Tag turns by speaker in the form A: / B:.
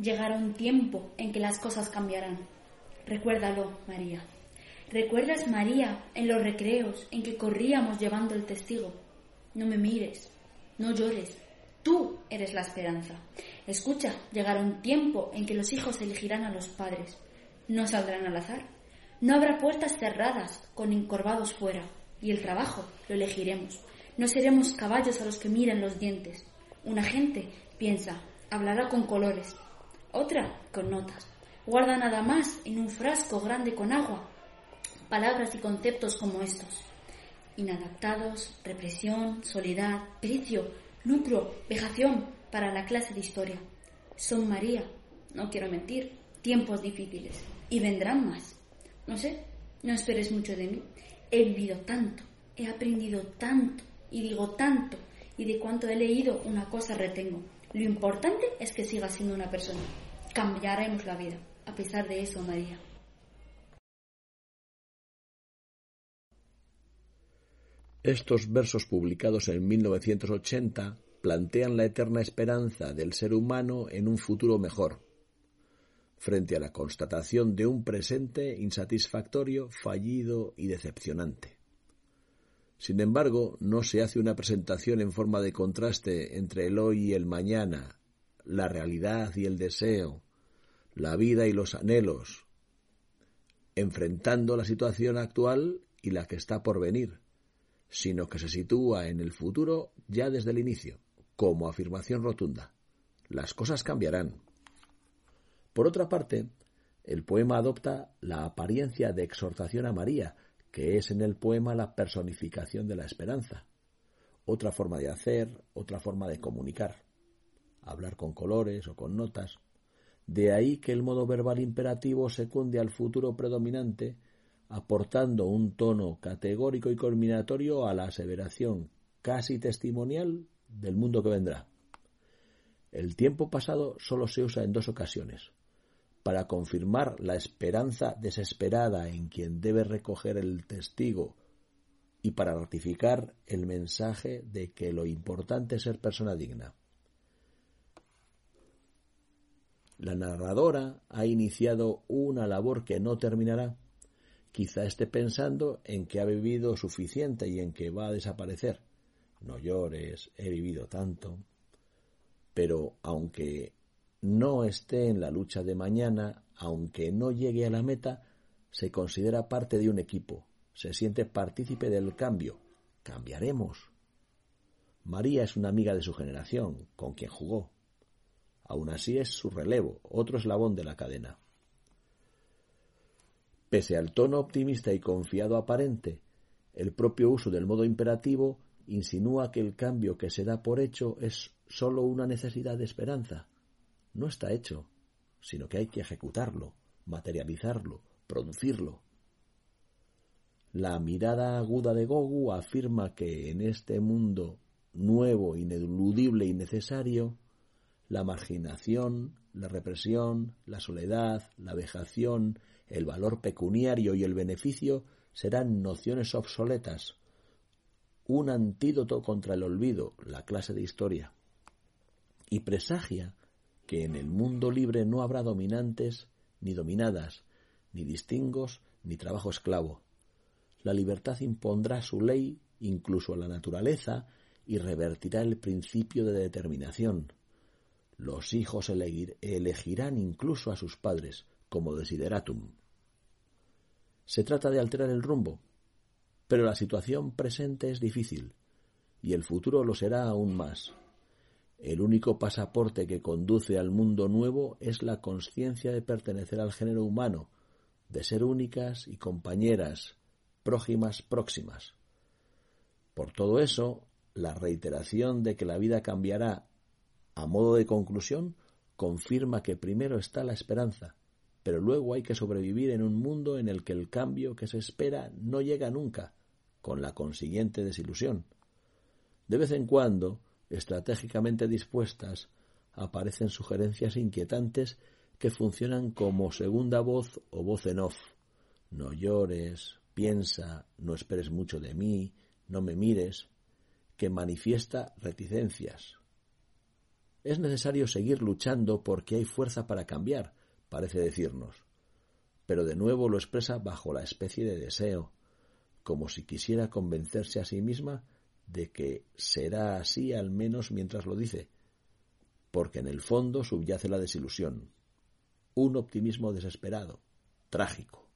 A: Llegará un tiempo en que las cosas cambiarán. Recuérdalo, María. ¿Recuerdas, María, en los recreos en que corríamos llevando el testigo? No me mires, no llores. Tú eres la esperanza. Escucha, llegará un tiempo en que los hijos elegirán a los padres. No saldrán al azar. No habrá puertas cerradas con encorvados fuera. Y el trabajo lo elegiremos. No seremos caballos a los que miran los dientes. Una gente piensa, hablará con colores. Otra con notas. Guarda nada más en un frasco grande con agua palabras y conceptos como estos. Inadaptados, represión, soledad, precio, lucro, vejación para la clase de historia. Son María, no quiero mentir, tiempos difíciles. Y vendrán más. No sé, no esperes mucho de mí. He vivido tanto, he aprendido tanto, y digo tanto, y de cuanto he leído una cosa retengo. Lo importante es que siga siendo una persona. Cambiaremos la vida. A pesar de eso, María.
B: Estos versos publicados en 1980 plantean la eterna esperanza del ser humano en un futuro mejor, frente a la constatación de un presente insatisfactorio, fallido y decepcionante. Sin embargo, no se hace una presentación en forma de contraste entre el hoy y el mañana, la realidad y el deseo, la vida y los anhelos, enfrentando la situación actual y la que está por venir, sino que se sitúa en el futuro ya desde el inicio, como afirmación rotunda. Las cosas cambiarán. Por otra parte, el poema adopta la apariencia de exhortación a María, que es en el poema la personificación de la esperanza. Otra forma de hacer, otra forma de comunicar. Hablar con colores o con notas. De ahí que el modo verbal imperativo secunde al futuro predominante aportando un tono categórico y culminatorio a la aseveración casi testimonial del mundo que vendrá. El tiempo pasado solo se usa en dos ocasiones, para confirmar la esperanza desesperada en quien debe recoger el testigo y para ratificar el mensaje de que lo importante es ser persona digna. La narradora ha iniciado una labor que no terminará quizá esté pensando en que ha vivido suficiente y en que va a desaparecer. No llores, he vivido tanto. Pero aunque no esté en la lucha de mañana, aunque no llegue a la meta, se considera parte de un equipo, se siente partícipe del cambio. Cambiaremos. María es una amiga de su generación, con quien jugó. Aún así es su relevo, otro eslabón de la cadena. Pese al tono optimista y confiado aparente, el propio uso del modo imperativo insinúa que el cambio que se da por hecho es sólo una necesidad de esperanza. No está hecho, sino que hay que ejecutarlo, materializarlo, producirlo. La mirada aguda de Gogu afirma que en este mundo nuevo, ineludible y necesario, la marginación, la represión, la soledad, la vejación, el valor pecuniario y el beneficio serán nociones obsoletas, un antídoto contra el olvido, la clase de historia. Y presagia que en el mundo libre no habrá dominantes ni dominadas, ni distingos ni trabajo esclavo. La libertad impondrá su ley incluso a la naturaleza y revertirá el principio de determinación. Los hijos elegirán incluso a sus padres como desideratum. Se trata de alterar el rumbo, pero la situación presente es difícil y el futuro lo será aún más. El único pasaporte que conduce al mundo nuevo es la conciencia de pertenecer al género humano, de ser únicas y compañeras, prójimas próximas. Por todo eso, la reiteración de que la vida cambiará a modo de conclusión confirma que primero está la esperanza, pero luego hay que sobrevivir en un mundo en el que el cambio que se espera no llega nunca, con la consiguiente desilusión. De vez en cuando, estratégicamente dispuestas, aparecen sugerencias inquietantes que funcionan como segunda voz o voz en off. No llores, piensa, no esperes mucho de mí, no me mires, que manifiesta reticencias. Es necesario seguir luchando porque hay fuerza para cambiar, parece decirnos. Pero de nuevo lo expresa bajo la especie de deseo, como si quisiera convencerse a sí misma de que será así al menos mientras lo dice, porque en el fondo subyace la desilusión, un optimismo desesperado, trágico.